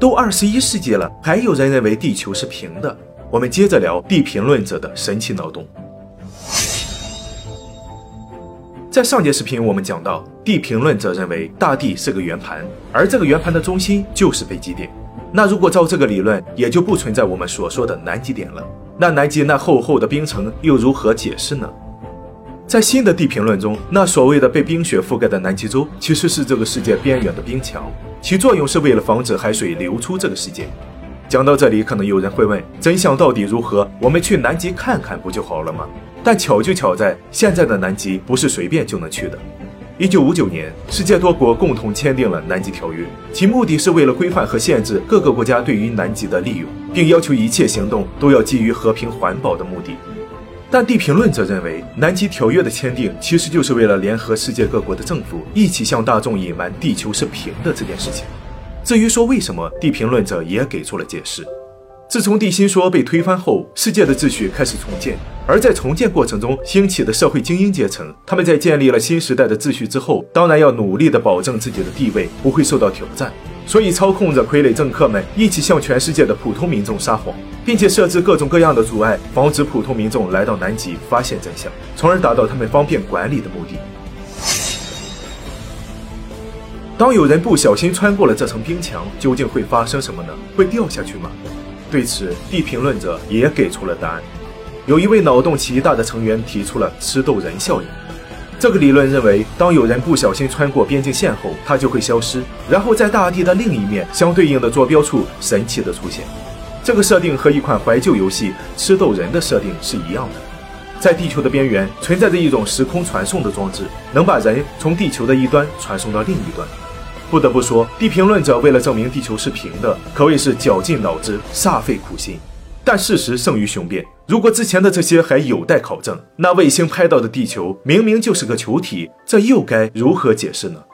都二十一世纪了，还有人认为地球是平的。我们接着聊地平论者的神奇脑洞。在上节视频我们讲到，地平论者认为大地是个圆盘，而这个圆盘的中心就是北极点。那如果照这个理论，也就不存在我们所说的南极点了。那南极那厚厚的冰层又如何解释呢？在新的地平论中，那所谓的被冰雪覆盖的南极洲，其实是这个世界边缘的冰墙，其作用是为了防止海水流出这个世界。讲到这里，可能有人会问，真相到底如何？我们去南极看看不就好了吗？但巧就巧在，现在的南极不是随便就能去的。一九五九年，世界多国共同签订了南极条约，其目的是为了规范和限制各个国家对于南极的利用，并要求一切行动都要基于和平环保的目的。但地平论者认为，南极条约的签订其实就是为了联合世界各国的政府，一起向大众隐瞒地球是平的这件事情。至于说为什么，地平论者也给出了解释。自从地心说被推翻后，世界的秩序开始重建，而在重建过程中兴起的社会精英阶层，他们在建立了新时代的秩序之后，当然要努力的保证自己的地位不会受到挑战，所以操控着傀儡政客们一起向全世界的普通民众撒谎，并且设置各种各样的阻碍，防止普通民众来到南极发现真相，从而达到他们方便管理的目的。当有人不小心穿过了这层冰墙，究竟会发生什么呢？会掉下去吗？对此，地平论者也给出了答案。有一位脑洞奇大的成员提出了吃豆人效应。这个理论认为，当有人不小心穿过边境线后，它就会消失，然后在大地的另一面相对应的坐标处神奇的出现。这个设定和一款怀旧游戏《吃豆人》的设定是一样的。在地球的边缘存在着一种时空传送的装置，能把人从地球的一端传送到另一端。不得不说，地平论者为了证明地球是平的，可谓是绞尽脑汁、煞费苦心。但事实胜于雄辩，如果之前的这些还有待考证，那卫星拍到的地球明明就是个球体，这又该如何解释呢？